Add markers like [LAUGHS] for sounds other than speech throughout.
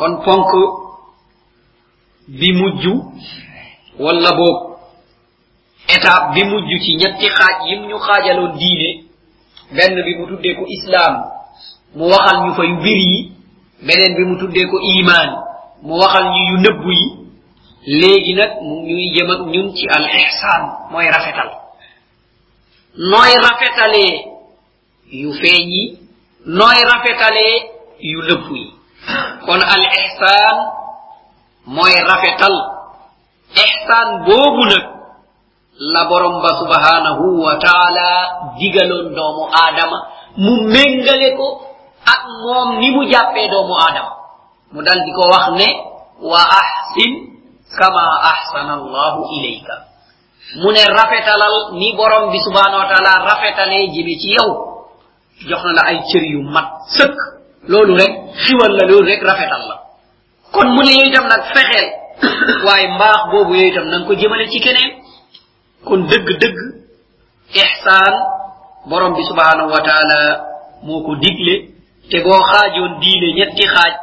kon ponk bi mujj walla boog étape bi mujj ci ñetti xaaj yim ñu xaajaloon diine. benn bi mu tuddee ko islam mu waxal ñu fa yu yi. beneen bi mu tuddee ko iman mu waxal ñu yu nëbb yi. léegi nag mu ñuy jëm ak ñun ci al ihsan mooy rafetal. nooy rafetalee yu feeñ yi nooy rafetalee yu yi kon al ihsan mooy rafetal. Ihsan boobu nag la borom ba subhanahu wa taala digaloon doomu aadama mu méngale ko ak moom ni mu jàppee doomu aadama. Mu dal di ko wax ne wa ahsin kama ahsana allahu ilayka. Mu ne rafetalal ni borom bi subhanahu wa taala rafetalee jëme ci yow. Jox na la ay cër yu mat sëkk. Loolu rek xiwal la loolu rek rafetal la. kon mu ne yow nag fexeel. [COUGHS] waaye mbaax boobu yow itam nanga ko jëmale ci keneen. kon dëgg dëgg ihsaan borom bi subhanahu wa taala moo ko digle te boo xaajoon diine ñetti xaaj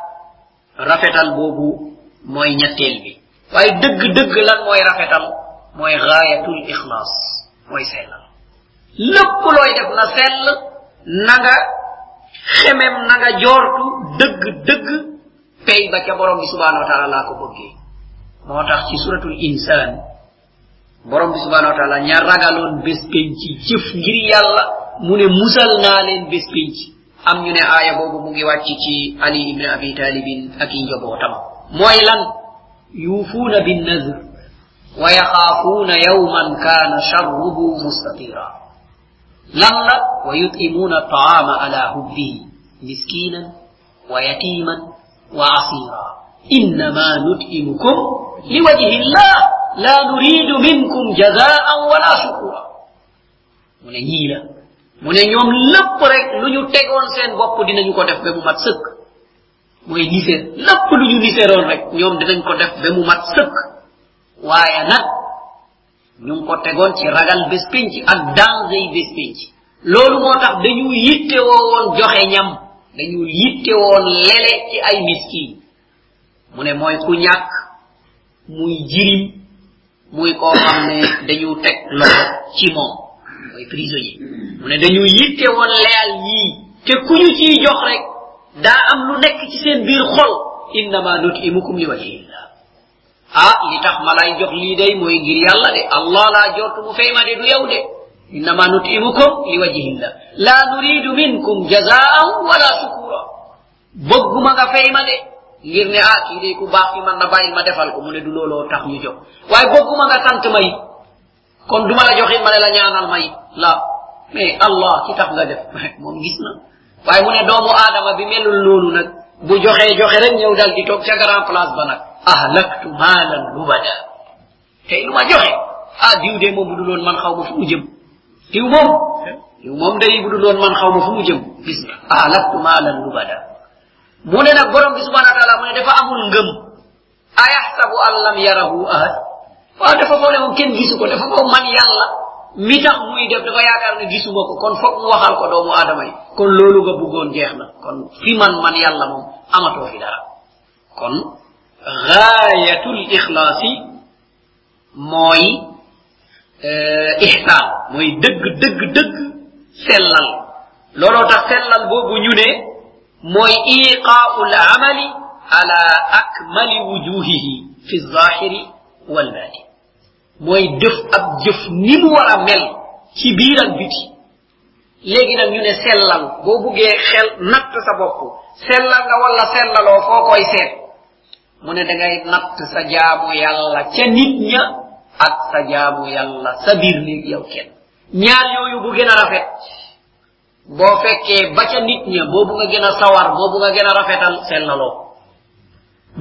rafetal boobu mooy ñetteel bi. waaye dëgg dëgg lan mooy rafetal? mooy gaayatul ixlaas mooy sellal. lépp looy def na sell na xemem na nga joortu dëgg dëgg pey ba ca borom bi subhanahu wa taala laa ko bëggee. Moo tax ci suratul insaan borom bi subhanahu wa taala ña ragaloon bés penc jëf ngir yàlla mu ne musal naa leen bés penc. Am ñu ne aaya boobu mu ngi wàcc ci ali ibn abi talibin ak i njobootam mooy lan? Yuufuuna binnazr wa yaxaafuuna yawman kaana sharruhu mustatira. lalla wa yutimuna taama ala hubbihi miskinan wa yatiman wa asira. Innama nut'imukum liwajhi llah la nuridu minkum jazaan wala shukura. Mu ne ñii la mu ne ñoom lépp rek lu ñu tegoon seen bopp dinañu ko def ba mu mat sëkk. Mooy niseer lépp lu ñu niseeroon rek ñoom dinañ ko def ba mu mat sëkk. Waaye nag ñu ngi ko tegoon ci ragal bés pénc ak danger yi bés pénc loolu moo tax dañu yitte woon joxe ñam dañu yitte woon lele ci ay miskin. Mu ne mooy ku ñàkk muy jirim muy koo xam ne dañu teg loxo ci moom mooy prisonnier. Mu ne dañu yitte woon leyal yii te ku ñu ciy jox rek daa am ah li tax ma lay jox lii day mooy ngir yàlla de. Allah laa jortu mu fay ma de du yow de. Innama nutimukum li wajihillah la nuridu minkum jazaan wala shukura bëgguma nga fay ma de. Ngir ne ah kii de ku baax fi man na bàyyil ma defal ko mu ne du looloo tax ñu jox. Waaye bëgguma nga sant ma it. Kon duma la joxit ma ne la ñaanal ma it. La. Mais allah ci tax nga def? [LAUGHS] Moom gis na. Waaye mu ne doomu aadama bi melul loolu nag. Bu joxee joxe rek ñëw dal di toog ca grand place ba nag. Ahlaktu maalan lubada. Tey lu ma joxe ah diw de moom bu duloon man xaw ma fu mu jëm diw moom diw moom day bu duloon man xaw ma fu mu jëm gis nga ahlaktu maalan lubada. Mu ne nag borom bi subhanahu wa taala mu ne dafa amul ngëm ayaxsabu an lam yarahu ahad. Waaw dafa foog ne moom kenn gisu dafa foog man yàlla mi tax muy def dafa yaakaar ne gisuma ko kon foog mu waxal ko doomu kon loolu nga bëggoon jeex na kon fi man man yàlla moom amatoo fi dara kon غاية الإخلاص موي آه، إحسان موي دق دق دق سلل لولو تسلل بو بنيوني موي إيقاء العمل على أكمل وجوهه في الظاهر والباطن. موي دف أب دف نمو رمل كبيرا بيتي legi أن ñu ne sellal. Bo buggé xel nat sa bokku sellal nga wala sellalo fo koy sell mu ne da ngay natt sa jaamu yàlla ca nit ña ak sa jaamu yàlla sa biir néeg yow kenn ñaar yooyu bu gën a rafet boo fekkee ba ca nit ña boobu nga gën a sawar boobu nga gën a rafetal sellaloo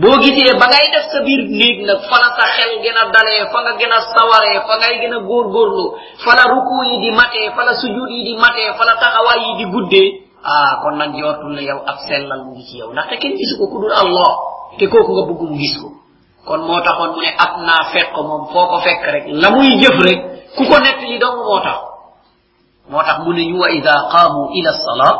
boo gisee ba ngay def sa biir néeg nag fa la sa xel gën a dalee fa nga gën a sawaree fa ngay gën a góorgóorlu fa la ruku yi di matee fa la sujud yi di matee fa la taxawaay yi di guddee ah kon nag jortul ne yow ab sellal mu ngi ci yow ndaxte kenn gisu ko ku allah te kooku nga bëgg mu gis ko kon moo taxoon mu ne ab naa fekk moom foo ko fekk rek la muy jëf rek ku ko nett li dong moo tax moo tax mu ne ñu wa ida qaamu ila salaa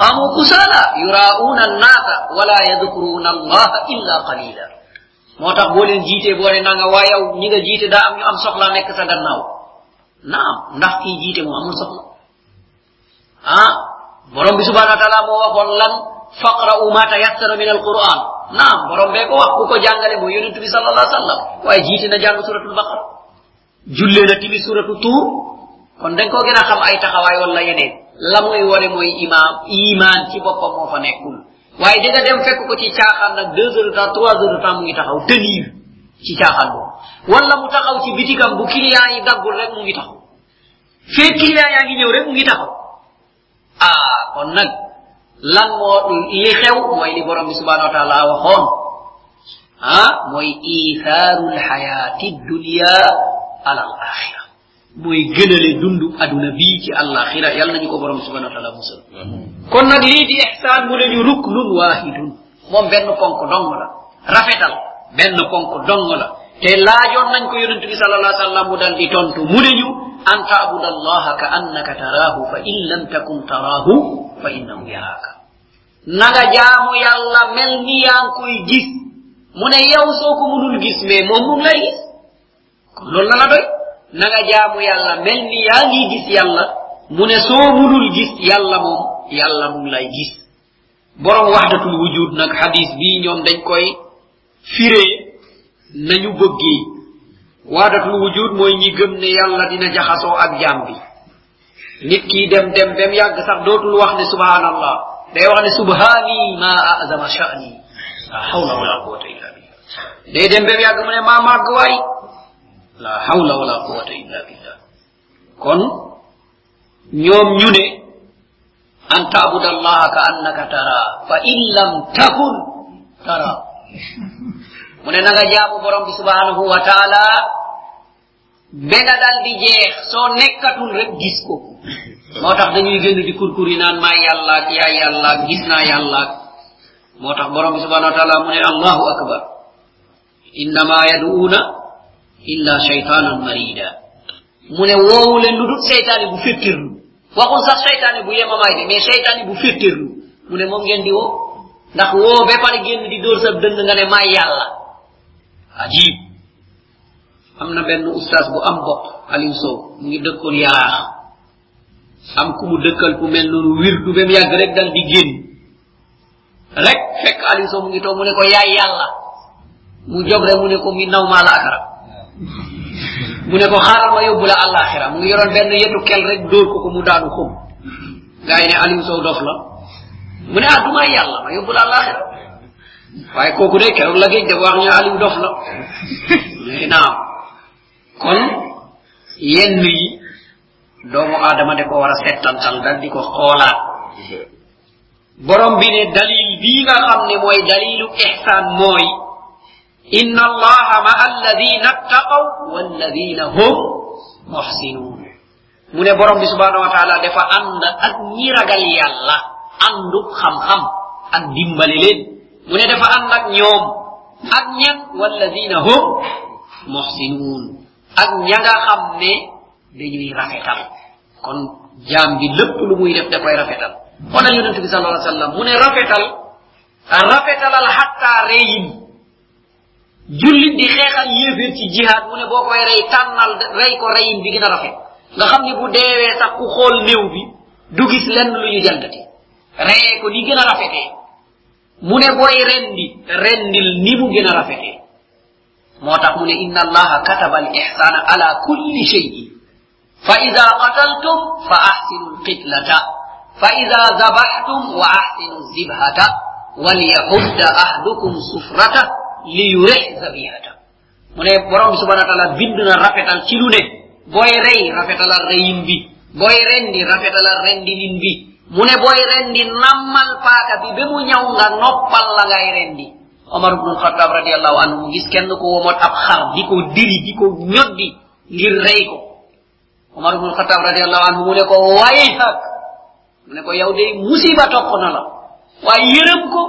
qamu kusala yurauna annasa wala yadkuruna allaha illa qalila moo tax boo leen jiitee boo ne nanga waa yow ñi nga jiite daa am ñu am soxla nekk sa gannaaw naam ndax kii jiite moo amul soxla ah borom bi subhanahu wa taala moo waxoon lan faqra'u ma tayassara min alquran naam borom bee ko wax ku ko jàngale mooy yonentu bi sallallahu alayhi wa sallam waaye jiite na jàng suratul baqara jullee na timi suratu tuur kon dañ koo gën a xam ay taxawaay wala yeneen la muy wone mooy imaam iman ci boppam moo fa nekkul waaye di nga dem fekk ko ci caaxaan nag deux heures de temps trois heures de temps mu ngi taxaw tenir ci caaxaan boobu wala mu taxaw ci bitigam bu client yi daggul rek mu ngi taxaw fee client yaa ngi ñëw rek mu ngi taxaw ah kon nag lan moo li xew mooy li borom bi subhanahu wa taala waxoon ah mooy ithaaru lxayaati dunia ala al axira mooy gënale dundu aduna bii ci àllaxira yàlla nañu ko borom subhanahu wa taala musal kon nag lii di ihsaan mu ne ñu ruknun wahidun moom benn ponk dong la rafetal benn ponk dong la te laajoon nañ ko yonent bi sal allah sallam mu dal di tontu mu ne ñu an ka annaka taraahu fa in lam takun taraahu fa innahu yaraaka naga jaamu yàlla mel ni yaa ngi koy gis mu ne yow soo ko munul gis mais moom mu ngi lay gis kon loolu na la doy naga jaamu yàlla mel ni yaa ngi gis yàlla mu ne soo munul gis yàlla moom yàlla mu ngi lay gis borom waxdatul wujud nag hadis bii ñoom dañ koy firee nañu bëggee waxdatul wujud mooy ñi gëm ne yàlla dina jaxasoo ak jaam bi nit kii dem dem dem yàgg sax dootul wax ne subhanallah day wax ne subhani ma azama sha'ni. La hawla wala quwwata illa billah. Day dem bem yàgg mu ne maa màgg waay. La hawla wala quwwata illa billah. Kon ñoom ñu ne an tabuda allaha ka annaka tara fa in lam takun tara. Mu ne na nga jaamu borom bi subhanahu wa taala bena dal di jeex soo nekkatul rek gis ko. Moo tax dañuy génn di kurkuri naan maa yàllaak yaa yàllaak gis naa yàllaak. Moo tax borom bi subhanahu wa taala mu ne allahu akbar. Innama yaduuna illa shaytanan marida mu ne woowu leen lu dut seytaane bu féttirlu. Waxul sax seytaane bu yemamaay de mais seytaane bu féttirlu. Mu ne moom ngeen di woo? Ndax woo ba pare génn di dóor sa dënd nga ne maa yàlla. Ajib am na benn ustaas bu am bopp aliou sow mu ngi dëkkoon yaraax. Am ku mu dëkkal ku mel noonu wirdu ba mu yàgg rek dal di génn. Rek fekk aliou sow mu ngi toog mu ne ko yaay yàlla. Mu jóg rek mu ne ko mi naw maa la akara [LAUGHS] mu ne ko xaaral ma yóbbu la àllaaxira. Mu ngi yoroon benn yetu kel rek dóor ko ko mu daanu xum. Gaa yi ne aliou sow dof la. Mu ne ah du may yàlla ma yóbbu la waaye de keroog la de wax ñu aliou dof la [LAUGHS] kon yenn yi doomu aadama de ko war a settantal dal di ko xoolaat borom bi ne dalil bii nga xam ne mooy dalilu ihsan mooy inna allaha ma alladina ttaqaw walladina hum muhsinun mu ne borom bi subhanahu wa taala dafa ànd ak ñi ragal yàlla àndu xam-xam ak dimbale leen mu ne dafa ànd ak ñoom ak ñan walladina hum muhsinun ak ña nga xam ne dañuy rafetal. Kon jaam bi lépp lu muy def da koy rafetal. Onal yonente bi sallallahu alayhi wasallam mu ne rafetal rafetalal hatta reyin jullit di xeexal yéeféer ci jihaad mu ne boo koy rey tànnal rey ko reyin bi gën a rafet. Nga xam ne bu deewee sax ku xool néew bi du gis lenn lu ñu jalgati. Reyee ko ni gën a rafetee. Mu ne booy rendi rendil ni mu gën a rafetee. moo tax mu ne inna allaha kataba al ihsana ala kulli cheyin fa ida qataltum fa ahsinu lqitlata fa ida zabahtum wa ahsinu zibhata. Walyahudda ahdukum sufrata liyurih zabihata. Mu ne borom bi subhana wa taala bind na rafetal ci lu ne. Booy rey rafetalal reyin bi. Booy rendi rafetalal rendinin bi. Mu ne booy rendi nammal paaka bi ba mu ñaw nga noppal la ngay rendi. omar ubnul khatab radiallahu anhu mu gis kenn ko womoot ab xar di ko diri di ko ñoddi ngir rey ko. Omar ubnul khatab radiallahu anhu mu ne ko waye hak mu ne ko yow de musiba topp na la. Waaye yërëm ko.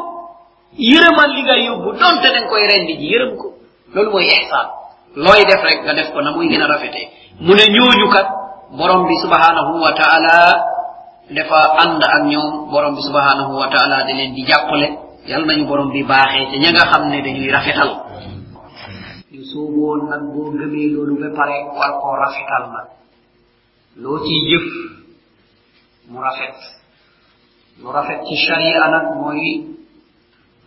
Yërëmal li nga yóbbu donte da koy rendi ji yërëm ko. Loolu mooy ihsaan looy def rek nga def ko na muy gën a rafetee. Mu ne ñooñu kat borom bi subhanahu wa taala dafa ànd ak ñoom borom bi subhanahu wa taala da leen di jàppale. Yal nañu borom bi baaxee te ña nga xam ne dañuy rafetal ñu sooboon nag boo gëmee loolu ba pare war koo rafetal nag loo ciy jëf mu rafet lu rafet ci sharia nag mooy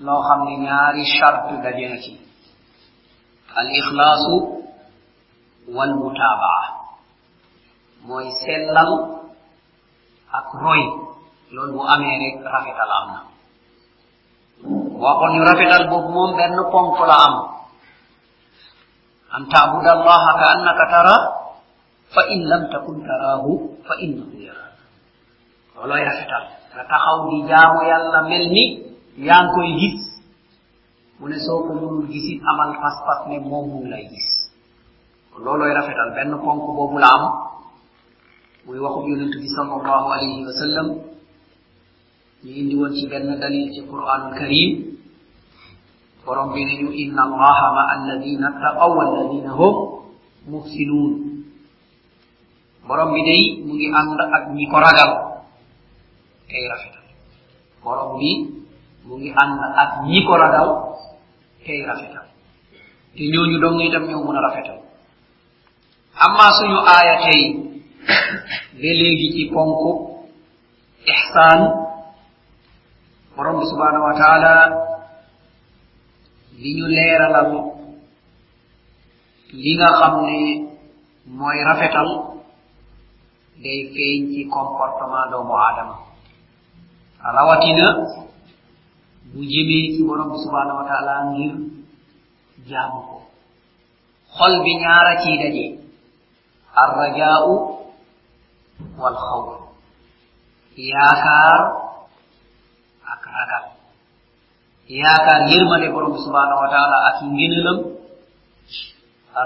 loo xam ne ñaari charte daje na ci al ixlaasu wal mutabaa mooy sellal ak roy loolu bu amee rek rafetal am na waxoon ñu rafetal boobu moom benn ponk la am. An taabuda allaha ka annaka tara fa in lam takun taraahu fa innahu yara looloy rafetal nga taxaw di jaamu yàlla mel ni yaa ngi koy gis. Mu ne soo ko mënul gisit amal pas-pas ne moom mu lay gis. Looloy rafetal. Benn ponk boobu la am. Muy waxub yonent bi sal allahu alayhi wa sallam. Ñu indi woon ci benn dalil ci qur'anul karim. Nañu inna allaha ma alladina taqaw walladina hum muhsinun. Borom bi day mu ngi ànd ak ñi ko ragal tey rafetal borom bi mu ngi dong itam ñoo rafetal amma suñu aaya tey ba léegi ci borom bi subhanahu wa taala li ñu leeralal li nga xam ne mooy rafetal day feeñ ci comportement doomu aadama. Rawatina bu jëmee ci borom bi subhanahu wa taala ngir jaamu ko. Xol bi ñaara ciy daje. Arrajaa'u walxawf. Yaakaar ak ragal. Yaakaar yërmande borom bi subhanahu wa taala ak ngënelam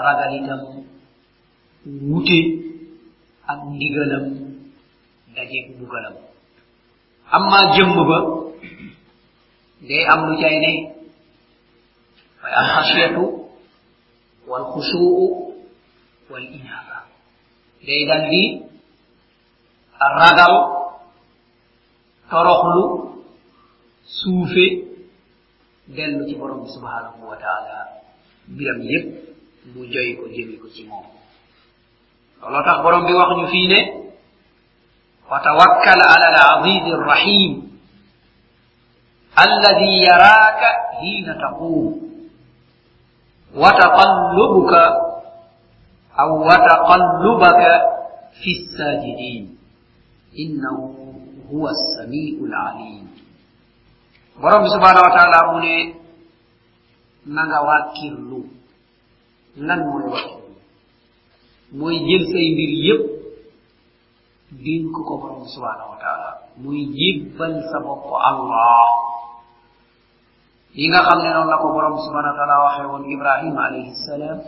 ragal itam wute ak ndigalam dajeeg bugalam amma jëmm ba day am lu cay ne way alxasiyatu walxusuu walinaba day dal di ragal toroxlu suufe dellu ci borom bi subhanahu wa taala biram yépp mu joy ko jëme ko ci moom looloo tax borom bi wax ñu fii ne wa tawakkal ala al aziz ar rahim alladhi yaraka hina taqum وتقلبك أو وتقلبك في الساجدين إنه هو السميع العليم borom subhanahu wa taala mu ne nanga wàkkirlu lan mooy wàkkirlu mooy jël say mbir yépp dénk ko borom subhanahu wa taala muy jébbal sa bopp allah yi nga xam ne noonu la ko borom subhanahu wa taala waxee woon ibrahima alayhi salaam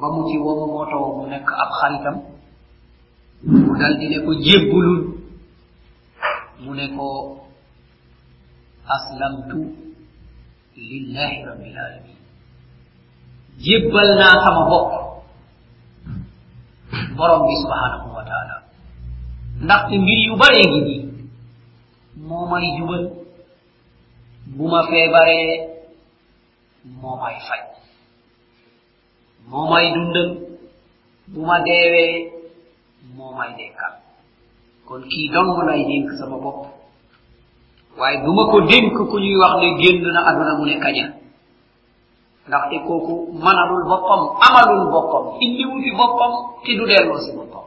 ba mu ci womu mootoo mu nekk ab xaritam mu dal di ne ko jébbulul mu ne ko aslamtu lillahi rabbil alamin jébbal naa sama bopp borom bi subhanahu wa taala ndaxte mbir yu baree ngi nii moo may jubal bu ma feebaree moo may faj dundal bu ma deewee dekkal kon kii dong lay dénk sama bopp waaye du ko dénk ku ñuy wax ne génn na aduna mu ne kaña ndaxte kooku manalul boppam amalul boppam indiwu fi boppam te du delloo si boppam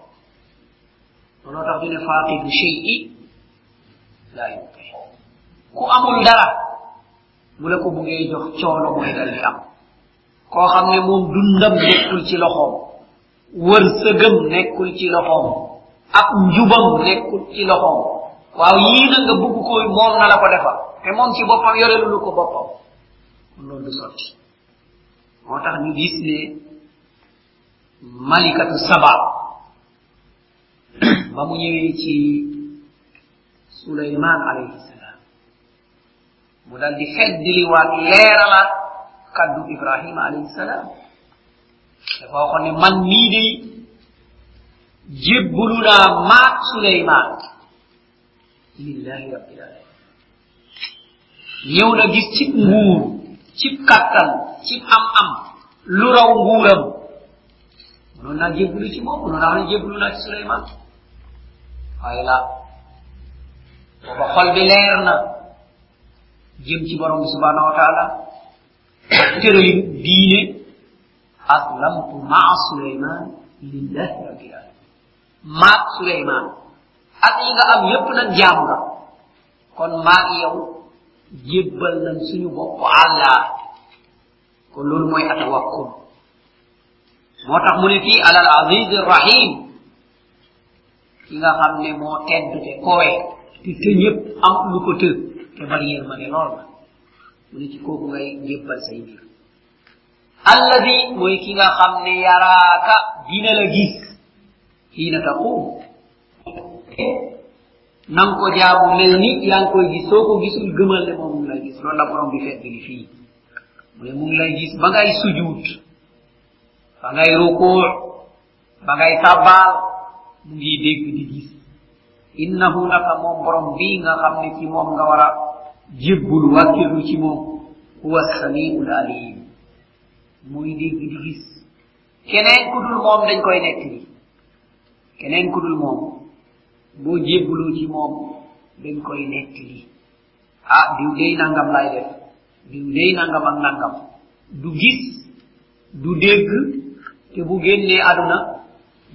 looloo tax ñu ne faqidu cheyi laa yuqi ku amul dara mu la ko buggee jox coono mooy dal di am koo xam ne moom dundam nekkul ci loxoom wërsëgam nekkul ci loxoom ak njubam nekkul ci loxoom waaw yii na nga bugg ko moom na la ko defal. Te moom ci boppam yorelulu ko boppam. Loolu du sotti. Moo tax ñu gis ne malikatu saba ba mu ñëwee ci suleyman alayhi salam mu dal di feddiliwaat leeralaat kaddu ibrahima alayhi salam dafa waxoon ne man mii day jébbulu naa maat suleyman lillahi rabbil alamin. Yewna gis cib nguur cib kàttan cib am am lu raw nguuram. Mënoon naa jébbalu ci moom mënoon naa ne jébbalu naa ci suleyman waaye la booba xol bi leer na. Jëm ci borom bi subhanahu wa taala tërayu diine. Aslamtu maa suleyman lillahi rabbil alamin. Maa suleyman ak yi nga am yépp nag jaam nga kon maa yow jébbal nañ suñu bopp allah kon loolu mooy atawakkul moo tax mu ne fii alal aziz rahim ki nga xam ne moo tedd te kowe te te ñëpp am lu ko të te bari yërmande lool la. Mu ne ci kooku ngay jébbal say mbir. Alladi mooy ki nga xam ne yaraaka dina la gis xiina taqum E, nanko jaabu mel ni yankoy gis soo ko gisul gëmal ne moom mu ngi lay gis. Loolu la borom bi fedd li fii. Mu ne mu ngi lay gis ba ngay sujuut ba ngay rukuur ba ngay sabbaal mu ngi dégg di gis. Innahu naka moom borom bii nga xam ne ci moom nga war a jébbul wàkkilu ci moom huwa samiul alim. Muy dégg di gis. Keneen ku dul moom dañ koy nekk ni keneen ku dul moom boo jébbuloo ci moom dañ koy nekk li ah diw day nangam lay def. Diw day nangam ak nangam. Du gis du dégg te bu génnee aduna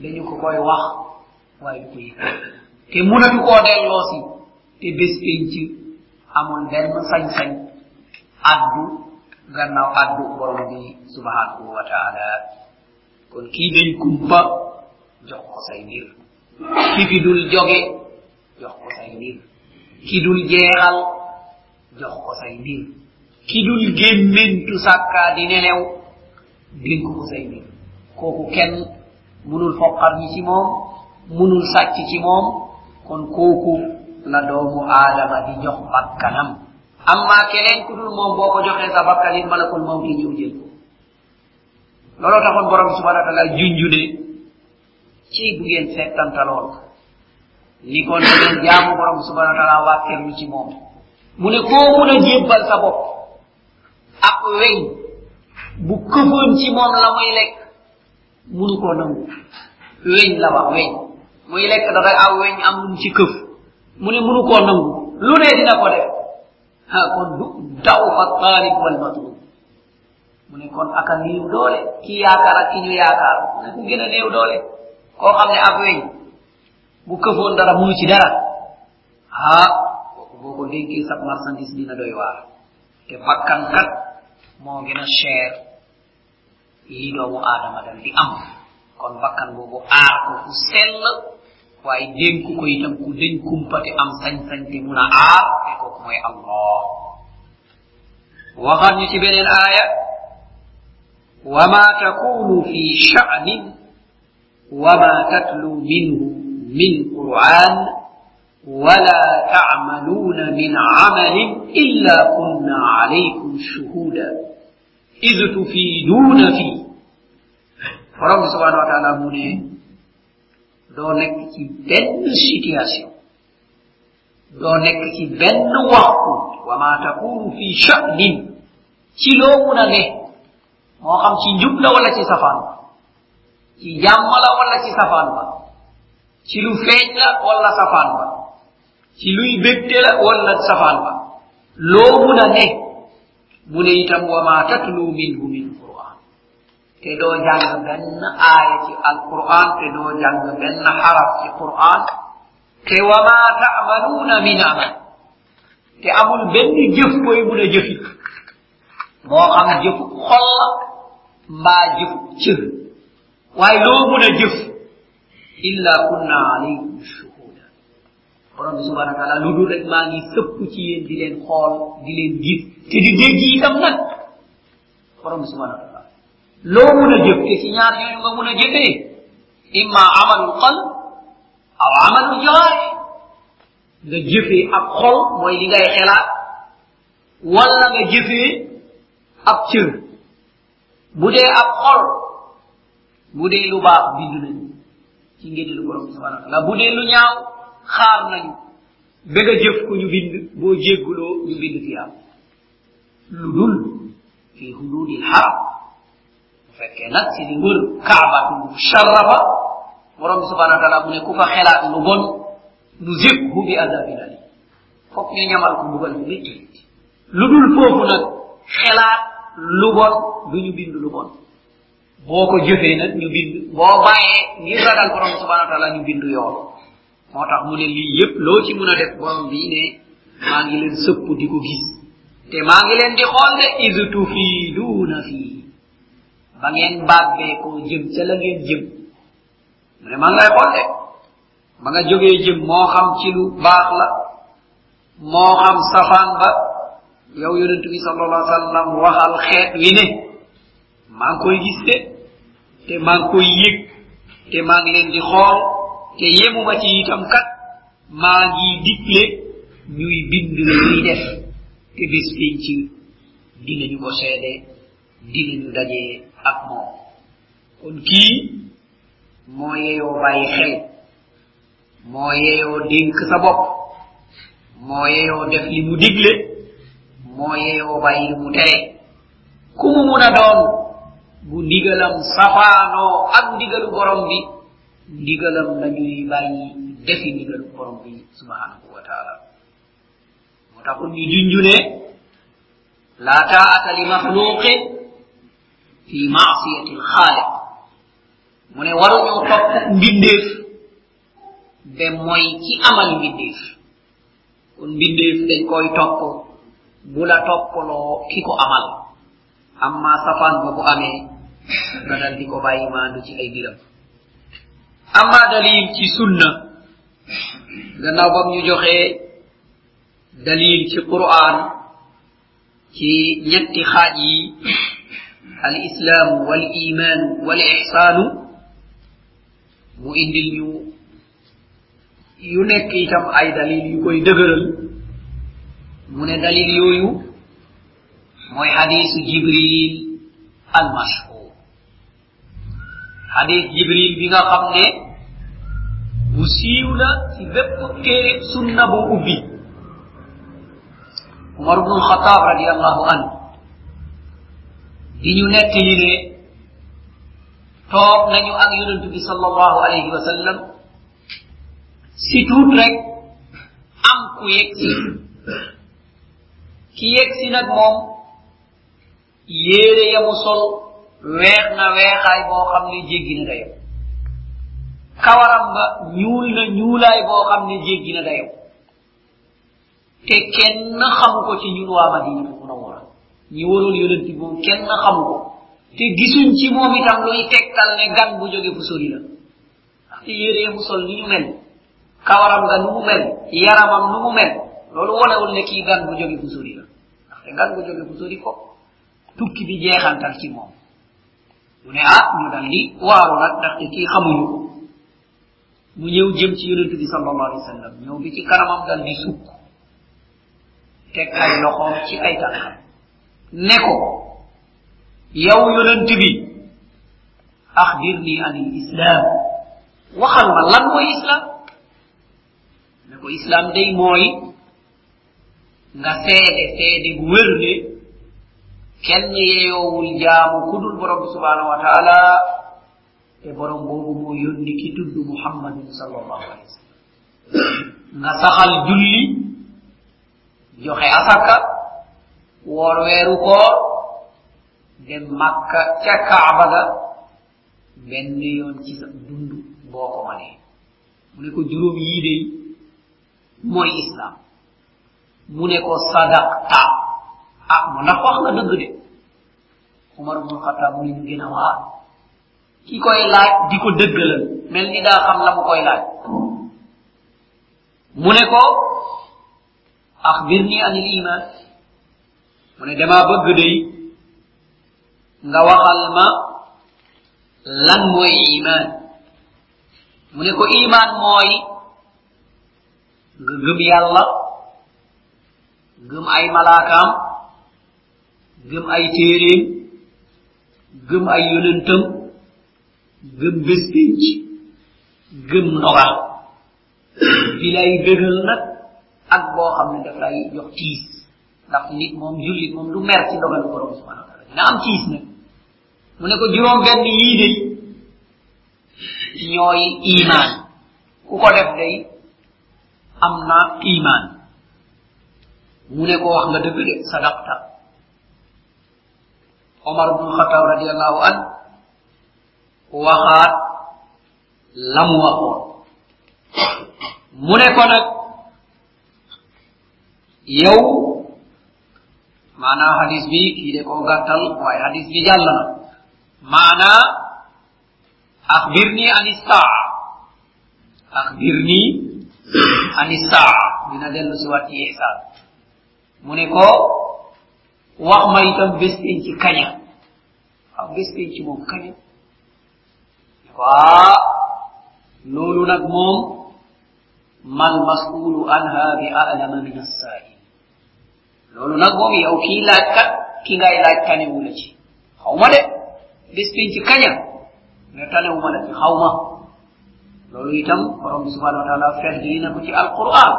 dañu ko koy wax waaye du ko yëg. Te munatu koo delloo si te bés penc amul benn sañ-sañ addu gannaaw addu borom bi subhanahu wa taala. Kon kii dañ kumpa jox ko say kifidul joge jox ko say mbir. Kidul jeexal jox ko say mbir. Kidul gémmintu sàkkaa di nelew dénk ko say mbir. Kooku kenn munul foqar ñi ci moom munul sàcc ci moom. Kon kooku la doomu aadama di jox bakkanam. Amma keneen ku dul moom boo ko joxee sa bakkan it malakul mawti ñëw jël ko. Looloo taxoon borom subhanahu wa taala junju ne ci bu ngeen settantalool ni ko ne ngeen jaamu borom subhanahu wa taala wàkkeerlu ci moom. Mu ne koo mun a jébbal sa bopp. Ak weñ bu këfoon ci moom la muy lekk. Munu koo nangu. Weñ la wax weñ. Muy lekk dafay aw weñ am lu ci këf. Mu ne munu koo nangu. Lu ne dina ko def. Ha kon du daw fa talib wal matlub mu ne kon aka néew doole. Ki yaakaar ak ki ñu yaakaar. Mu ne ku gën a néew doole. koo xam ne ab weñ bu këfoon dara munu ci dara ha kooku boo ko dénkee sab marchandise dina doy waar te bakkan kat moo gën a cher yi doomu aadama dal di am kon bakkan boobu aar ko ku sell waaye dénku ko itam ku deñ kumpate am sañ-sañ te mun a aar te kooku mooy allah waxaat ñu ci beneen aaya وما تكون في شأن وما تتلو منه من قرآن ولا تعملون من عمل إلا كنا عليكم شهودا. إذ تفيدون فيه. فرب سبحانه وتعالى من دونك كي بن سيتياسيو دونك كي بن وقت وما تكون في شأن. سيلومنا له ما خمسين جبنا ولا سيسفان ci jàmm la wala ci safaan ba? Ci lu feeñ la wala safaan ba? Ci luy bégte la wala safaan ba? Loo mun a ne? Mu ne itam wa ma tatlu minhu min quran te doo jàng benn aaya ci alquran te doo jàng benn xaraf ci quran te wa ma tamaluuna min amal. Te amul benn jëf koy mun a jëfi. Moo xam jëfu xol la mbaa jëfu cër. Waaye loo mun a jëf illa kunna alaykum shuhuda borom bi subhanahu wa taala lu dul rek maa ngi sëpp ci yéen di leen xool di leen gis te di dégg itam nag borom bi subhanahu wa taala loo mun a jëf te ci ñaar yooyu nga mun a jëfee imma amalul qalb aw amalul jawaari nga jëfee ak xol mooy li ngay xelaat wala nga jëfee ab cër bu dee ab xol bu dee lu baax bind nañu. Ci ngéneelu borom subhanahu wa taala bu dee lu ñaaw xaar nañu. Ba nga jëf ko ñu bind boo jégguloo ñu bind tiyaab lu dul fi hududil haram. Bu fekkee nag si di wër kaabatu musharrafa borom subhanahu wa taala mu ne ku fa xelaat lu bon nu zibhu bi adabin ali fokk ñu ñamal ko mbugal mu métti lu dul foofu nag xelaat lu bon du ñu bind lu bon. Boo ko jëfee nag ñu bind. Boo bàyyee ngir ragal borom subhanahu wa taala ñu bind yool moo tax mu ne lii yépp loo ci mun a def borom bii ne maa ngi leen sëpp di ko gis. Te maa ngi leen di xool de is tufiiduuna fii. Ba ngeen bàbbee ko jëm ca la ngeen jëm. Mu ne maa ngi lay xool de. Ba nga jógee jëm moo xam ci lu baax la moo xam safaan ba. Yow yonent bi sallallahu alayhi wa sallam waxal xeet wi ne maa ngi koy gis de te maa ngi koy yëg te maa ngi leen di xool te yemuma ci itam kat maa ngi digle ñuy bind la ñuy def te bis penc dinañu ko seede dinañu dajee ak moom. Kon kii moo yeyoo bàyyi xel moo yeyoo dénk sa bopp moo yeyoo def li mu digle moo yeyoo bàyyi li mu tere. Ku mu mun a doon ndigalam safaanoo ak ndigalu borom bi ndigalam lañuy bàyyi defi ndigalu borom bi subhanahu wa taala. Moo tax ñu junju ne laa taata li maxluqin fi masiyati lxaaliq. Mu ne waruñu topp mbindeef be mooy ci amal mbindeef. Kon mbindeef dañ koy topp bu la toppaloo ki ko amal. Amma safaan ba bu amee nga dal di ko bàyyi maandu ci ay biram amma dalil ci sunna gannaaw bam ñu joxee dalil ci qur'an ci ñetti xaaj yi al islaamu wal imaanu wal ihsaanu mu indil ñu yu nekk itam ay dalil yu koy dëgëral mu ne dalil yooyu mooy xadiisu jibril al mashhur xadiis jibril bi nga xam ne bu siiw la ci bépp téere sunna bu ubbi. Umar ibnu alxataab radiallahu anhu di ñu nettali ne toog nañu ak yonent bi sallallahu alayhi wa sallam si tuut rek am ku yegsi. Ki yegsi nag moom yéere ya mu sol weex na weexaay boo xam ne jéggi na dayo. Kawaram ba ñuul na ñuulaay boo xam ne jéggi na dayo. Te kenn xamu ko ci ñun waa madina munawara ñi waroon yonent bi moom kenn xamu ko. Te gisuñ ci moom itam luy tegtal ne gan bu jóge fu sori la. Te yére ya mu sol ni ñu mel. Kawaram nga nu mu mel. Yaramam nu mu mel. Loolu wonewul ne kii gan bu jóge fu sori la. Ndaxte gan bu jóge fu sori ko. Tukki bi jeexantal ci moom. Mu ne ah ñu dal di waaru nag ndaxte kii xamuñu ko. Mu ñëw jëm ci yonent bi sallallahu alayhi wa sallam ñëw bi ci kanamam dal di sukk. Teg ay loxoom ci ay tànkam. Ne ko yow yonent bi axbirni an islam waxal ma lan mooy islam ne ko islam day mooy nga seede seede bu wér ne kenn kelniyeyowul jaamu kudul borom bi subhanahu wa taala e borom boobu moo yónni ki tudd muhammadin sallllahu alayhi wa sallam. Nga saxal julli joxe asaka woor weeru koor dem makka ca kaaba ga benn yoon ci sa dund boo ko manee. Mu ne ko juróom yii day mooy islam mu ne ko sadaqta. ah mu nag wax nga dëgg de. Umar bnu xataab mu ñu gën a waa ki koy laaj di ko dëggalal. Mel ni daa xam la mu koy laaj. Mu ne ko axbirni an il iman. Mu ne damaa bëgg day nga waxal ma lan mooy iman. Mu ne ko iman mooy nga gëm yàlla gëm ay malaakaam gëm ay téeréem gëm ay yonentam, gëm bés pénc gëm ndogal. Bi lay dëgal nag ak boo xam ne daf lay jox tiis. Ndax nit moom jullit moom du mer ci dogalu borom subhanahu wa taala dina am tiis nag. Mu ne ko juróom benn yii de ñooy iman ku ko def day am na iman mu ne ko wax nga dëgg de, sadaqta. Omar bnu xataw radiallahu an waxaat lamu waxoon mu ne ko nag yow maanaa hadis bi kii de koo gàttal waaye hadis bi jàll na. Maanaa axbirni ani saa. Axbirni ani saa. Dina dellu si wat ci mu ne ko wax ma itam bés penc kaña. Waaw bés penc moom kaña waa loolu nag moom mal masulu anha bi alama min assail. Loolu nag moom yow kii laaj kat ki ngay laaj tanewu la ci. Xaw ma de bés penc kaña. Ne tanewu ma la ci xaw ma loolu itam borom bi subhanahu wa taala ferdili na ko ci alquran.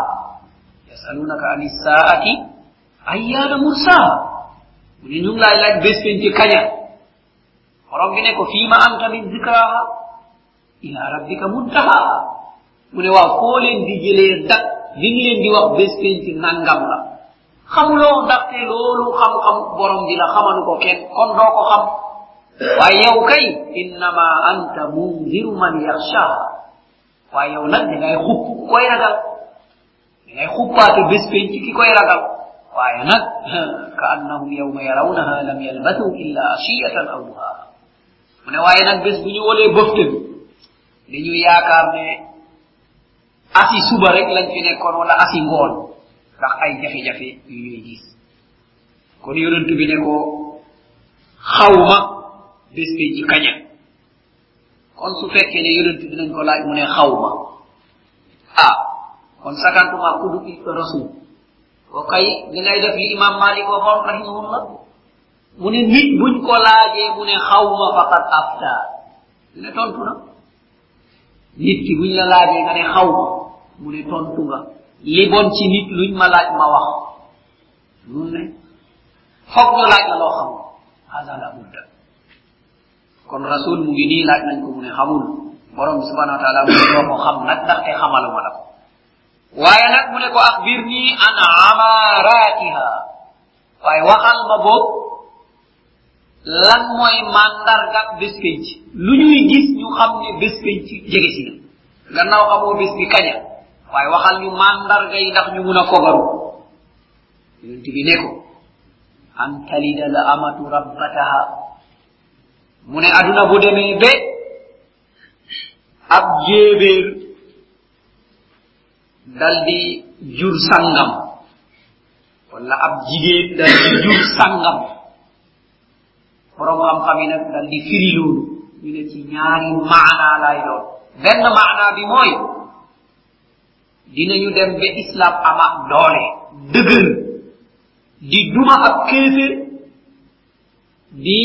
Yasalunaka an issaati ayyana mursaha ni ñu laay laaj bés penci kaña. Borom bi ne ko fiima anta min zikraha ila rabbika muntaha mu ne waaw koo leen di jëlee dak li ngi leen di wax bés penci nangam la. Xamuloo ndaxte loolu xam-xam borom bi la xamalu ko kenn kon doo ko xam. Waaye yow kay innama anta mundiru man yaxshaha waaye yow nag da ngay xupp koy ragal. Da ngay xuppaate bés penc ki koy ragal. Ka annahum yawma yarawnaha lam yalbathu illa ashiyatan aw duhaha mu ne waaye nag bés bu dañu yaakaar ne asi suba rek lañ fi nekkoon wala asi ngoon ndax ay jafe-jafe yu ñuy gis kon bi ko xawma bi ci kaña kon su dinañ ko ah kon sakantuma ko kay li ngay def li imam malik waxoon rahimahullah mu ne nit buñ ko laajee mu ne xawma faqat afta ne tontu na. Nit ki buñ la laajee nga ne xawma mu ne tontu nga. Li bon ci nit luñ ma laaj ma wax. Mu ne foog ñu laaj la loo xam hada la budda. Kon rasul mu ngi nii laaj nañ ko mu ne xamul. Borom bi subhanahu wa taala mu ne doo ko xam nag ndaxte xamaluma la ko. waaye nag mu ne ko axbir nii an amaratiha waaye waxal ma boog lan mooy màndarga bés penc. Lu ñuy gis ñu xam ne bés penc jege si na. Gannaaw xamoo bés bi kaña waaye waxal ñu màndarga yi ndax ñu mun a kogaru. Yonent bi ne ko an talida la amatu rabbataha mu ne aduna bu demee be ab jéebéer daldi jur sangam. Wala ab jigéen daldi jur sangam. Borom xam-xam yi nag dal firi loolu. Ñu ne ci ñaari maana lay doon. Benn maana bi mooy, dinañu dem ba islam ama doole, dëgër, di duma ab kéefér di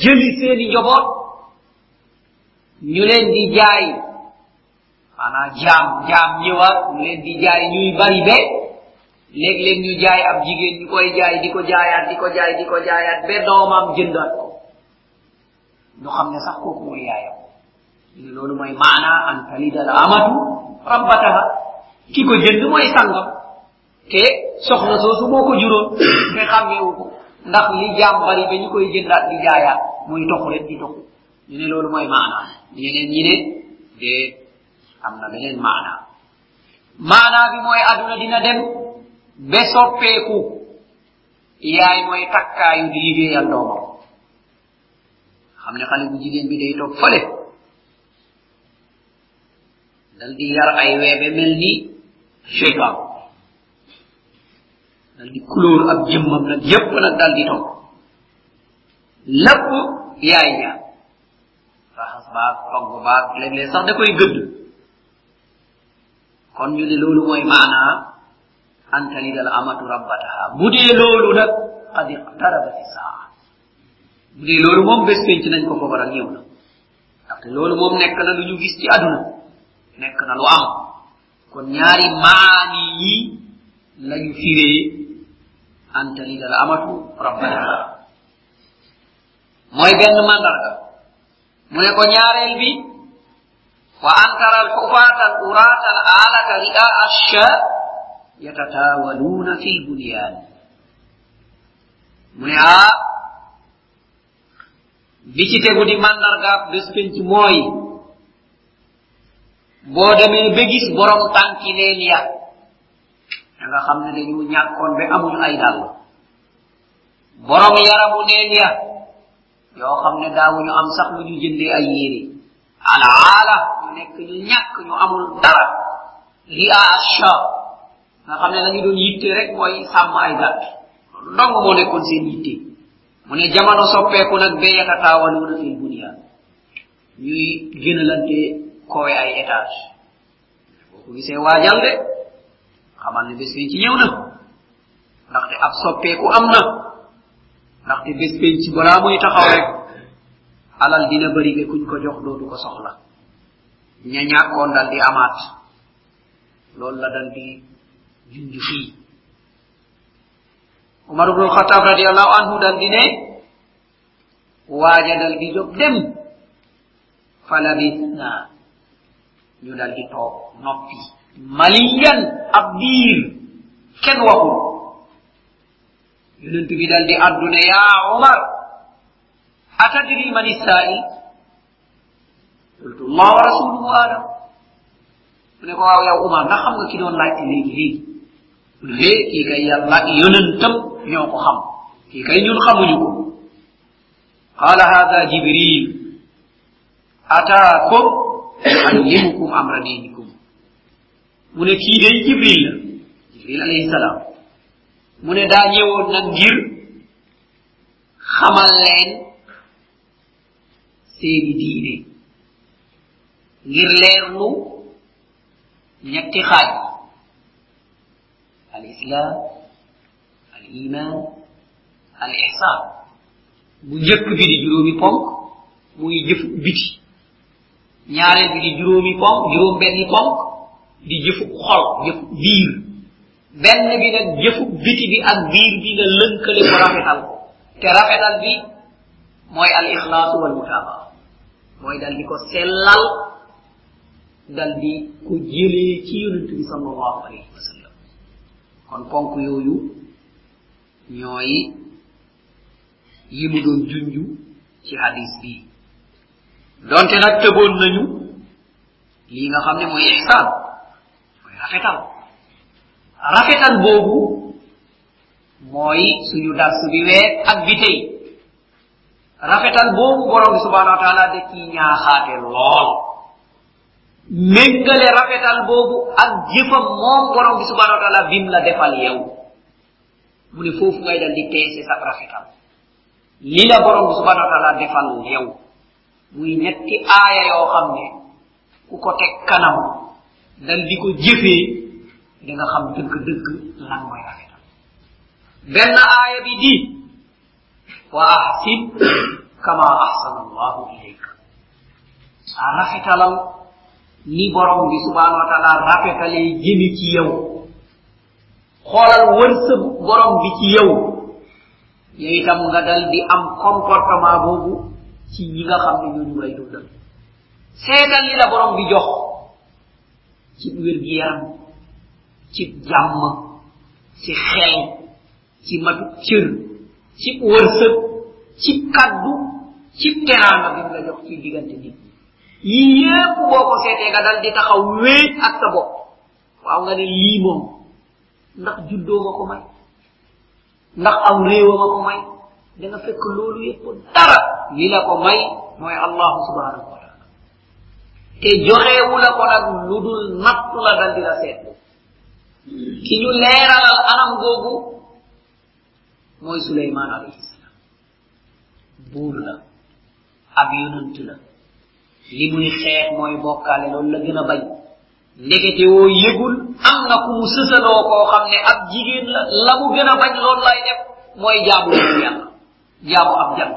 jëli seeni njoboot ñu leen di jaay ñu leen di jaay ñuy bari be léeg-léeg ñu jaay ab jigéen ñu koy jaay di ko jaayaat di ko jaay di ko jaayaat be doomam jëndaat ko ñu xam ne sax kooku mooy yaayam ñu ne loolu mooy maana an talida la amatu rabbataha ki ko jënd mooy sangam te soxna soosu moo ko juróon te xàmmeewu ko ndax li jaam bari ba ñu koy jëndaat di jaayaat muy toxu rek di toxu ñu ne loolu mooy maana ñeneen ñi ne de am na beneen maana maana bi mooy aduna dina dem be soppeeku yaay mooy takkaayu di liggéeyal doomam xam ne xale bu jigéen bi day toog fële dal di yar ay weebe mel ni cheytan dal di couleur ab jëmmam nag yépp nag dal di toog lépp yaay ja raxas baag togg baag léeg-léeg sax da koy gëdd kon ñu ne loolu mooy maanaa an talida al amatu rabbataha. Bu dee loolu nag qad iqtarabati saa bu dee loolu moom bés penc nañ ko fobar ak ñëw na. Ndaxte loolu moom nekk na lu ñu gis ci aduna. Nekk na lu am. Kon ñaari maani yi lañu firee anta lidal amatu rabbana mooy benn mandarga mu ne ko ñaareel bi wa ankara alxufaata al uraata al alata ri'a asha yatatawaluna fi lbunyan mu ne aa bi ci tegu di mandargaab bés penc mooy boo demee ba gis borom tànki leen ya nga xam ne dañu ñàkkoon ba amuñu ay dàll borom yaramu neen ya yoo xam ne daawuñu am sax ñu alaala ñu nekk ñu ñàkk ñu amul dara. Ria asha nga xam ne lañu doon yitte rek mooy sàmm ay gàtt. Dong moo nekkoon seen yitte. Mu ne jamono soppeeku nag ba yatataawaluuna fil bunia ñuy gënalante kowe ay étage. Boo ko gisee waajal de xamal ne bés ci ñëw na. Ndaxte ab soppeeku am na. Ndaxte bés ci balaa muy taxaw rek alal dina bëri be kuñ ko jox dootu ko soxla ña ñàkkoon dal di amaat loolu la dal di junj fii umar ibnu alxatab radiallahu anhu dal di ne waaja dal di jóg dem. Falabisna ñu dal di toog noppi maliyan ab diir kenn waxul bi dal di addu ne yaa umar أتدري من السائل؟ قلت الله ورسوله آدم من يقول يا عمر نحن كدون لا إليه. لي من هي كي كي يلا يننتم نيوكو خم. كي كي ينخم نيوكو. قال هذا جبريل. أتاكم علمكم أمر دينكم. من كي جبريل؟ جبريل عليه السلام. من دانيو ننجر خمالين seeni diine ngir leerlu ñetti xaaj al islam al iman al ihsan bu njëkk bi di juróomi ponk muy jëf biti ñaareel bi di juróomi ponk juróom benni ponk di jëfu xol jëf biir benn bi nag jëfu biti bi ak biir bi nga lënkale ko rafetal ko te rafetal bi mooy al ixlaasu wal mutaabaa mooy dal di ko sellal dal di ko jëlee ci yonent bi sallallahu alayhi wa sallam. Kon ponk yooyu ñooy yi mu doon junju ci hadis bii donte nag tëboon nañu lii nga xam ne mooy ihsaan mooy rafetal. Rafetal boobu mooy suñu darsu bi weet ak bi tey rafetal boobu borom bi subhanahu wa taala da ci ñaaxaate lool. Méngale rafetal boobu ak jëfam moom borom bi subhanahu wa taala bim la defal yow. Mu ne foofu ngay dal di peese sa rafetal. Li la borom bi subhanahu wa taala defal yow. Muy ñetti aaya yoo xam ne ku ko teg kanam dal di ko jëfee di nga xam dëgg-dëgg lan mooy rafetal. Benn aaya bi di kama ahsana allahu ilayka a rafetalal ni borom bi subhanahu wa taala rafetalee jëmi ci yow xoolal wërsëg borom bi ci yow nga dal di am comportement boobu ci ñi nga xam ne ñooñu lay dundal seetal li la borom bi jox ci gi yaram ci ci xel ci matu ci wërsëg ci kaddu ci teraanga bi mu la jox ci diggante nit yi yépp boo ko seetee nga dal di taxaw wéet ak sa bopp. Waaw nga ne lii moom ndax juddoo ma ko may ndax aw réewa ma ko may da nga fekk loolu yépp dara li la ko may mooy allahu subhanahu wa taala te joxeewu la ko nag lu dul nattu la dal di la seetlu. Ki ñu leeralal anam googu mooy suleyman alayhi salam. Buur la ab yonant la. Li muy xeex mooy bokkaale loolu la gën a bañ. Ndekete woo yëgul am na ku mu ne ab jigéen la. La mu gën a bañ loolu lay def lu yàlla. Jaamu ab jant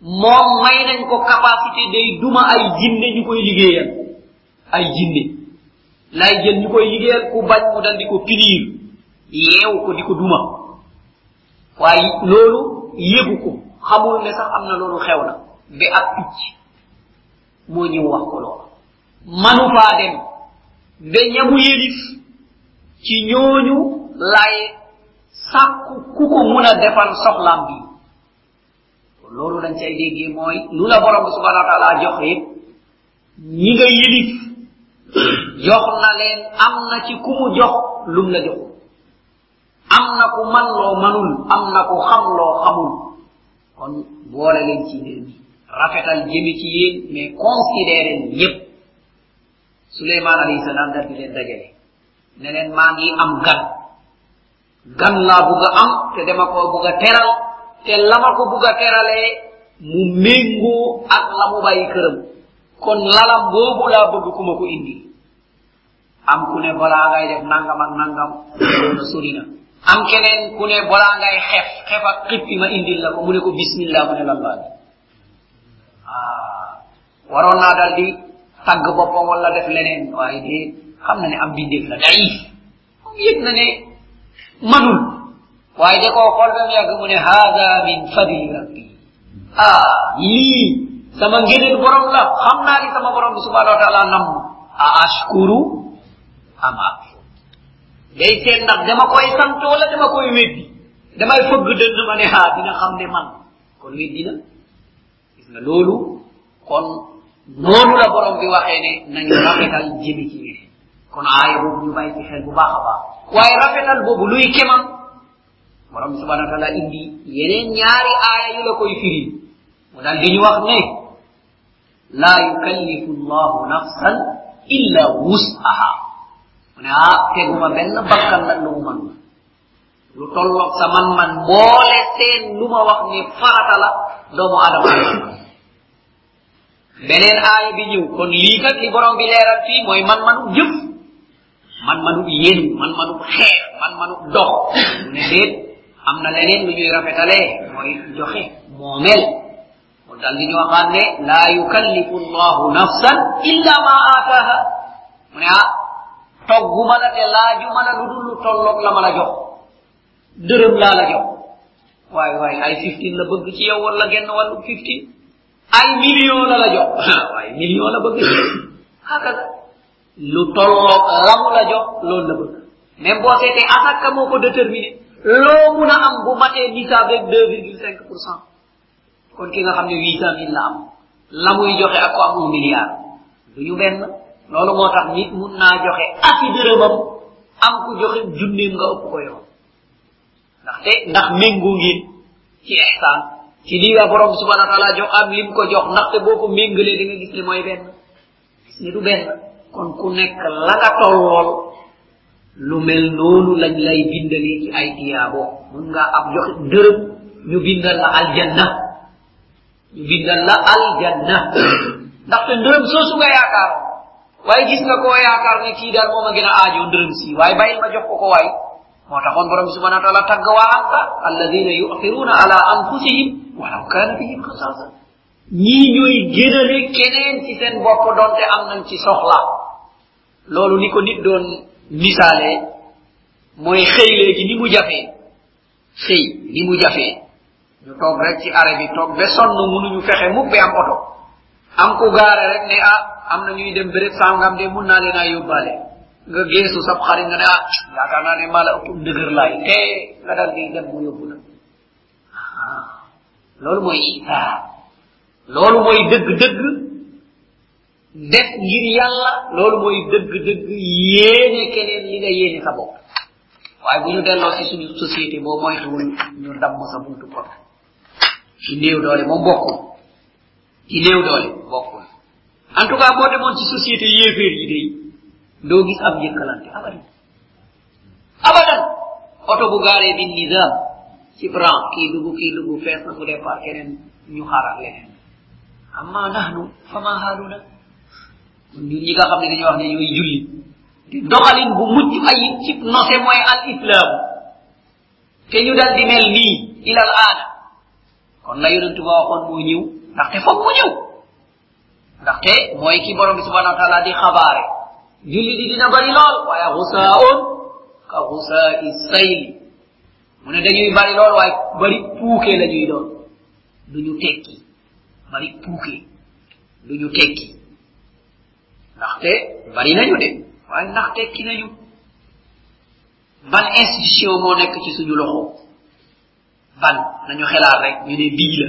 moom may nañ ko capacité day duma ay jinne ñu koy liggéeyal. Ay jinne. Lay jël ñu koy liggéeyal ku bañ mu dal di ko pinir yeew ko di ko duma waaye loolu yëgu ko. Xamul ne sax am na loolu xew na. Ba ak picc moo ñëw wax ko loola manu faa dem. Ba ñamu yelif ci ñooñu lay sàkku ku ko mun a defal soxlaam bi. Loolu dañ cay déggee mooy lu la borom bi subhanahu wa taala jox ñi nga jox na leen am ci ku mu jox lum la jox am ku man loo manul am ku xam loo xamul kon boole leen ci mbir rafetal jëmi ci yéen mais considéré ñëpp suleyman alayhi salam dal di ne leen maa ngi am gan. Gan laa bugg a am te dama koo bugg teral te lama ko bugg a teralee mu méngoo ak la mu këram. Kon lalam boobu laa bëgg ku ma ko indi. Am ku ne balaa ngay def nangam ak nangam am keneen ku ne balaa ngay xef xef ak xippi ma indil la ko mu ne ko bismillah mu ne lan laa ah waroon naa dal di tagg boppam wala def leneen waaye de xam na ne am bindeef la daif. Yëg na ne manul. Waaye de koo xool ba mu yàgg mu ne haada min fadli rabbi ah lii sama ngëneel borom la xam naa li sama borom bi subhanahu wa taala nam a ashkuru am ak. day seet ndax dama koy sant wala dama koy weddi? Damay fëgg dënd ma ne haa dina xam ne man. Kon weddi na. Gis nga loolu kon noonu la borom bi waxee ne nañu rafetal jëmi ci ñene kon aaya boobu ñu bàyyi ci xel bu baax a baax. Waaye rafetal boobu luy kemam borom bi subhanahu wa taala indi yeneen ñaari aaya yu la koy firi. Mu dal di ñu wax ne laa yukallifu llahu nafsan illa wus'aha mu woni a teguma benn bakkan la lu mu man lu tolloog sa man man boole seen lu ma wax ni farata la doomu adama beneen aaya bi ñëw kon lii kat li borom bi leeral fii mooy man manu jëf man manu yéen man manu xeex man manu dox. Mu ne déet am na leneen lu ñuy rafetalee mooy joxe moomel mu dal di ñu waxaan ne laa yukallifu llahu nafsan illa ma aataaha mu ne ah togguma la te laajuma la lu dul la ma la jox. Dërëm laa la jox. Waaye waaye ay fifteen la bëgg ci yow wala genn wàllu fifteen? Ay million la la jox. [LAUGHS] Waaye million la bëgg ci hakaza lu tolloog lamu la jox loolu la bëgg. Même boo seetee asaka moo ko déterminé loo mun a am bu matee nisaab rek deux virgule cinq pour cent. Kon ki nga xam ne huit cent mille la am. La muy joxe ak ko am un milliard. Du ñu benn loolu moo tax nit mun naa joxe asi dërëmam am ku joxe junneem nga ëpp ko yow ndaxte ndax méngoo ngeen ci ihsaan ci lii waa borom subhanahu wa taala jox am lim ko jox ndaxte boo ko méngalee da nga gis ne mooy benn gis du benn kon ku nekk la nga tollool lu mel noonu lañ lay bindalee ci ay tiyaabo mun nga ab joxe dërëm ñu bindal la aljanna. Ñu bindal la aljanna. [COUGHS] Ndaxte soosu nga yaakaar waaye gis nga koo yaakaar ne kii daal moom a gën a aajoo ndërëm si. Waaye bàyyil ma jox ko ko waay moo taxoon borom subhanahu wa taala tagg waa anka alladina yu'thiruna ala anfusihim walaw kana bihim khasasa. Ñii ñooy gënale keneen ci seen bopp donte am nañ ci soxla. Loolu ni ko nit doon misaale mooy xëy léegi ni mu jafee. Xëy ni mu jafee. Ñu toog rek ci arrêt bi toog ba sonn mënuñu fexe mukk bi am oto. Am ku gaare rek ne ah am na ñuy dem béréb sangam de mun naa leen a yóbbaale nga geesu sab xari nga ne ah yaakaar naa ne maa la ëpp dëgër laay te nga dal di dem mu yóbbu la loolu mooy isaa loolu mooy dëgg-dëgg def ngir yàlla loolu mooy dëgg-dëgg yéene keneen li nga yéene sa bopp waaye bu ñu delloo si suñu société boo moytuwul ñu damm sa buntu pot ci néew doole moom bokkul ci néew doole bokkul en tout cas boo demoon ci société yéeféer yi day doo gis am njëkkalante abadan abadan oto bu gaaree bi nizam ci bran kii dugg kii dugg fees na su départ keneen ñu xaaral leneen amma nahnu fama haaluna ñun ñi nga xam ne dañuy wax ne ñooy julli te doxalin bu mucc ayib ci nose mooy al islam te ñu dal di mel nii ilal aana kon la yonentu ba waxoon moo ñëw ndaxte foog mu ñëw ndaxte mooy ki borom bi subhanahu wa taala di xabaare julli di dina bari lool waaye xusaun ka sayli mu ne dañuy bari lool waaye bari puuke la ñuy doon duñu tekki bari puuke duñu tekki ndaxte bari nañu de waaye ndax tekki nañu ban institution moo nekk ci suñu loxo ban nañu xelaat rek ñu ne bii la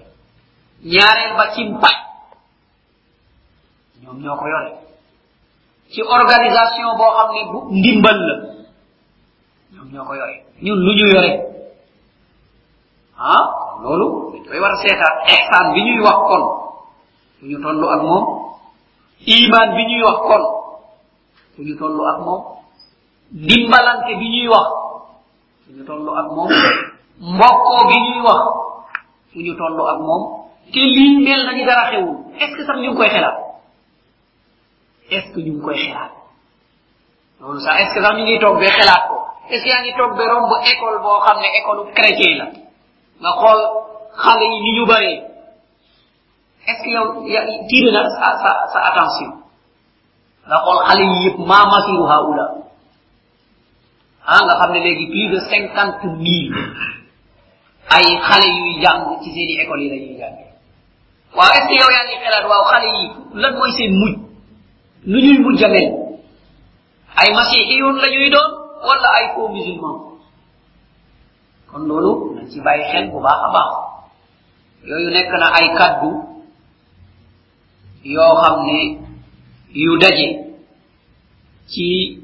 ñaareel ba ci mpaj ñoom ñoo ko yore ci organisation boo xam ne bu ndimbal la ñoom ñoo ko yore ñun lu ñu yore ah loolu dañ koy war a seetaat ihsaan bi ñuy wax kon. Fu ñu toll ak moom iman bi ñuy wax kon. Fu ñu toll ak moom dimbalante bi ñuy wax fu ñu toll ak moom mbokkoo bi ñuy wax fu ñu toll ak moom te lii mel na ni dara xewul est ce que sax ñu ngi koy xelaat est ce que ñu ngi koy xelaat loolu sax est ce que sax ñu ngi toog ba xelaat ko? Est ce que yaa ngi toog ba romb école boo xam ne école chrétien la? Nga xool xale yi ni ñu bëree est ce que yow ya tiire na sa sa sa attention? Nga xool xale yi yëpp maa masiru haula. Ah nga xam ne léegi plus de cinquante mille ay xale yuy jàng ci seen école yi la ñuy jàngee waaw est ce yow yaa xelaat waaw xale yi lan mooy seen mujj ñuy ay masihiyun la wala ay faux musulman? Kon loolu ci bàyyi xel bu baax a baax. Yooyu nekk na ay kaddu yoo xam ne yu daje ci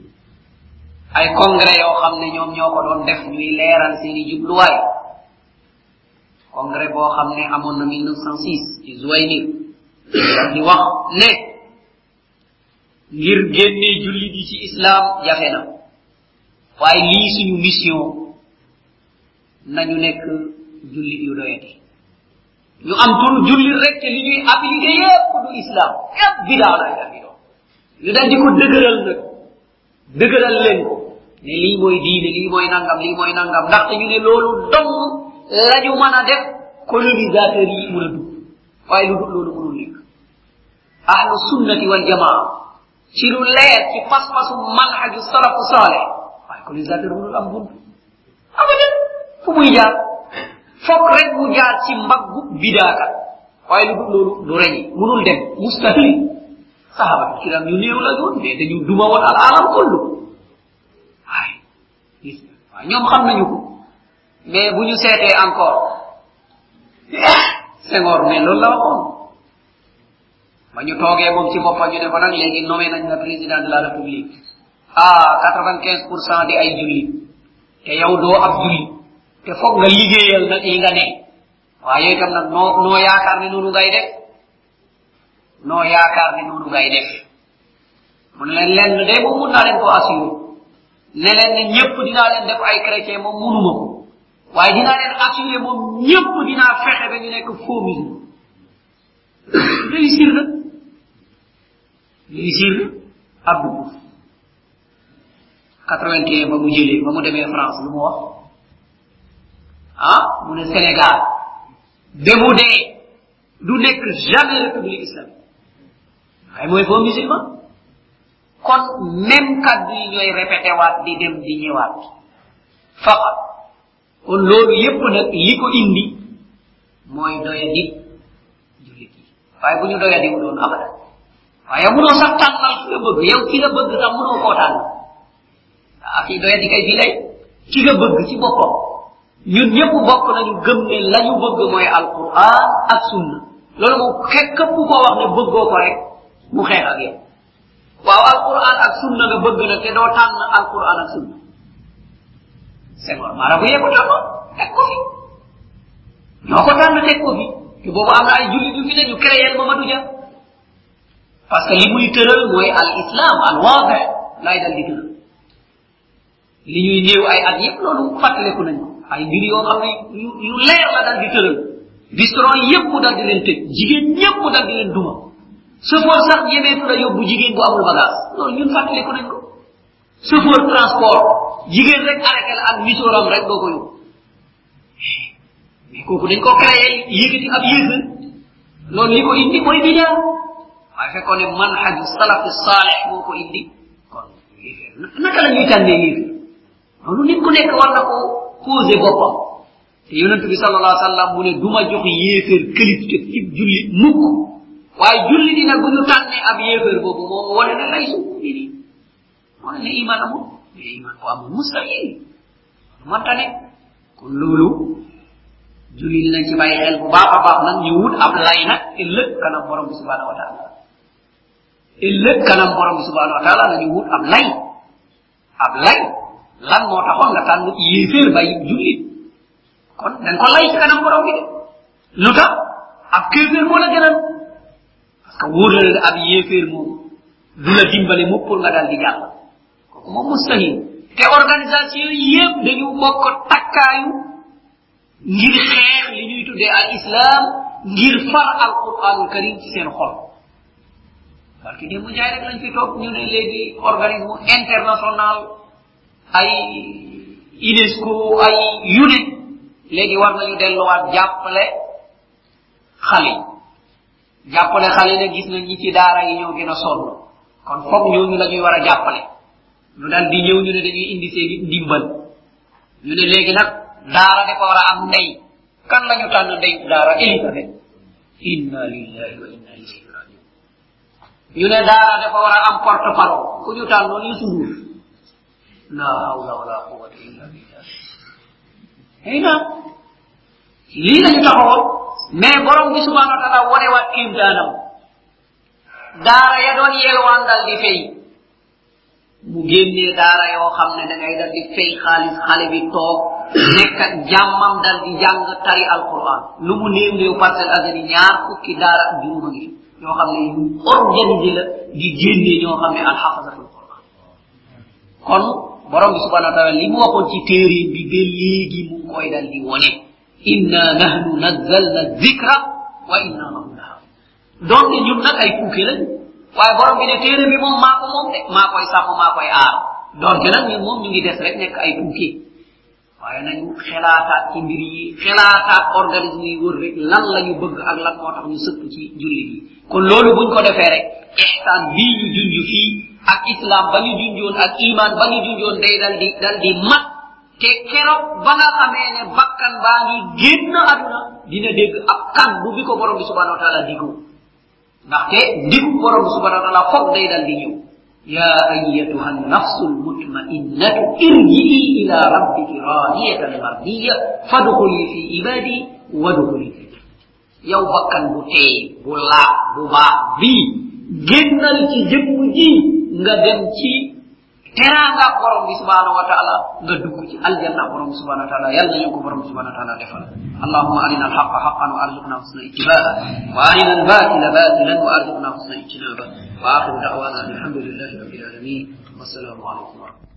ay congrès yoo xam ne ñoom ñoo ko doon def ñuy leeral seeni jubluwaay congrès boo xam ne amoon na 1906 ci Zouaynir di wax ne ngir génne jullit yi ci islam jafe na waaye lii suñu mission nañu nekk jullit yu doyati ñu am tur jullit rek te li ñuy appliqué yépp du islam yépp bidaa daal di doon ñu daal di ko dëgëral nag dëgëral leen ko ne lii mooy diine lii mooy nangam lii mooy nangam ndaxte ñu ne loolu dong laju mën a def colonisateur yi mën a dugg waaye lu loolu mënul nekk. Ahlu sunnati wal jamaa. Ci lu leer ci pas-pasu manhaju salafu saleh waaye colonisateur mënul am bunt abadan fu muy jaar? Foog rek mu jaar ci mbaggu bidaaka. Waaye lu dul loolu du reñi mënul dem. Mustahil. Sahaba kiram ñu néew la doon mais dañu duma woon al alam kullu. Waaye kollu waaye ñoom xam nañu ko. mais bu ñu seetee encore. [COUGHS] Senghor mais loolu la waxoon. Ba ñu toogee moom ci boppam ñu ne ko nag léegi nommé nañ la président de la république. Ah quatre vingt quinze pour cent di ay julli te yow doo ab julli te foog nga liggéeyal nag yi nga ne. Waaye itam nag noo noo yaakaar ne noonu ngay def? Noo yaakaar ne noonu ngay def? Mu ne leen lenn de moom mun naa leen ko assuré ne leen ne ñëpp dinaa leen def ay chrétien moom munuma ko. Waaye dinaa leen assuré moom ñëpp dinaa fexe ba ñu nekk faux musulman réussir na. Réussir na. Abdou diouf quatre vingt un ba mu jëlee ba mu france lu mu wax? Ah mu ne sénégal ba mu dee du nekk jamais république islamique. Waaye mooy faux musulman. Kon même kaddu yi ñooy répété waat di dem di ñëwaat. Faqat kon loolu yépp nag li ko indi mooy doyadi jullit yi. waaye bu ñu doyadi wu doon abada waaye munoo sax tànnal ki nga bëgg. yow ki nga bëgg sax munoo koo tànn ah kii doyadi kay fii lay. ki nga bëgg ci boppam. ñun ñëpp bokk nañu gëm ne lañu bëgg mooy alquran ak sunna. loolu moom képp ku ko wax ne bëggoo ko rek mu xeex ak yow. waaw alquran ak sunna nga bëgg na te doo tànn alquran ak sunna Te boobu am na ay jullit yu fi ne ñu créé Mamadou Dia parce que li muy tëral mooy al islam al waadih lay dal di tëral li ñuy néew ay at yépp loolu fàttaleku nañ ko ay mbir yoo xam ne yu leer la dal di tëral restaurant yépp dal di leen tëj jigéen ñépp dal di leen duma chauffeur sax ñemeetu la yóbbu jigéen bu amul bagage loolu ñun fàttaleku nañ ko chauffeur transport. Jigéen rek arrêté la ak misooram rek doo ko yóbbu. Mais kooku dañ ko créé yëkkati ab yëg loolu li ko indi mooy bidaa waaye fekkoon ne manhaju salafi saalih moo ko indi. Kon yéeféer naka la ñuy tànnee yéeféer loolu nit ku nekk war na ko posé boppam. Te yonent bi sal allah sallam mu ne du ma jox yéeféer te ci julli mukk. Waaye julli di nag bu ñu tànnee ab yéeféer boobu moo wane ne lay su muminin ne iman amul mais iman amul mustahil manta ne kon loolu julli dinañ ci bàyyi xel bu baax a baax nag ñu wut ab kanam borom bi wa taala. Ëllëg kanam borom bi wa taala nañu wut ab lay ab lay lan moo taxoon nga tànn bàyyi julli kon dañ ko lay ci kanam borom bi de lu tax ab kéeféer moo la gënal parce que wóor la mu. Pour nga di mustahil. Te organisation yépp dañu bokk takkaayu ngir xeex li ñuy tuddee al islam. Ngir far al quranul karim ci seen xol parce que démb jaay rek lañ fi toog ñu ne léegi organisme international ay unesco ay yu ne léegi war nañu delluwaat jàppale xale jàppale xale ne gis nañ ñi ci daara yi ñoo gën a kon foog ñooñu la ñuy war a ñu dal di ñëw ñu ne dañuy indi seen ndimbal. Ñu ne léegi nag daara dafa war a am ndey. Kan la ñu tànn ndey daara elisabeth? Inna lillahi wa inna ilayhi rajiun ñu ne daara dafa war a am porte parole ku ñu tànnoon yu sudur la hawla wala quwwata illa billah. Hey na lii lañu taxawoon mais borom bi subhanahu wa taala wone wat kiimtaanam. Daara ya doon yelwaan dal di fay mu génnee daara yoo xam ne da ngay dal di fay xaalis xale bi toog nekk ak jàmmam dal di jàng tari alquran lu mu néew néew parcelle azani ñaar fukki daara ak juróom a ngi yoo xam ne yu organisé la di génnee ñoo xam ne alxafazatul quran kon borom bi subhanahu wa taala li mu waxoon ci téere bi ba léegi mu koy dal di wone inna nahnu nazzalna dhikra wa inna lahu lahafid donte ñun nag ay puuke lañ waaye borom bi ne téere bi moom maa ko moom de maa koy sàmm maa koy aar donte nag ñun moom ñu ngi des rek nekk ay tuuki waaye nañu xelaataat ci mbir yi xelaataat organisme yi wër rek lan la ñu bëgg ak lan moo tax ñu sëpp ci julli yi. Kon loolu buñ ko defee rek ihsaan bii ñu junj fii ak islam ba ñu junjoon ak iman ba ñu junjoon day dal di dal di mat. Te keroog ba nga xamee ne bakkan baa ngi génn aduna dina dégg ab kan bu bi ko borom bi subhanahu wa taala digoo ndaxte ndigu borom subhanahu wa taala foog day dal di ñëw يا أيتها النفس المطمئنة ارجعي إلى ربك راضية مرضية فادخلي في عبادي وادخلي في yow bakkan bu tey bu laab bu baax bii génnal ci jëmm ji nga dem ci teranga borom bi subhanahu wa ta'ala. Nga dugg ci aljanna borom subhanahu wa ta'ala. Yalla ñu ko borom subhanahu wa ta'ala defal. Allahumma arina alhaqa haqqan wa arzuqna husna ittiba'a. Wa arina albatila batila batilan wa arzuqna husna ijtinaba wa akhiru da'wana alhamdulillahi rabbil alamin. Wa wassalamu alaykum wa rahmatullahi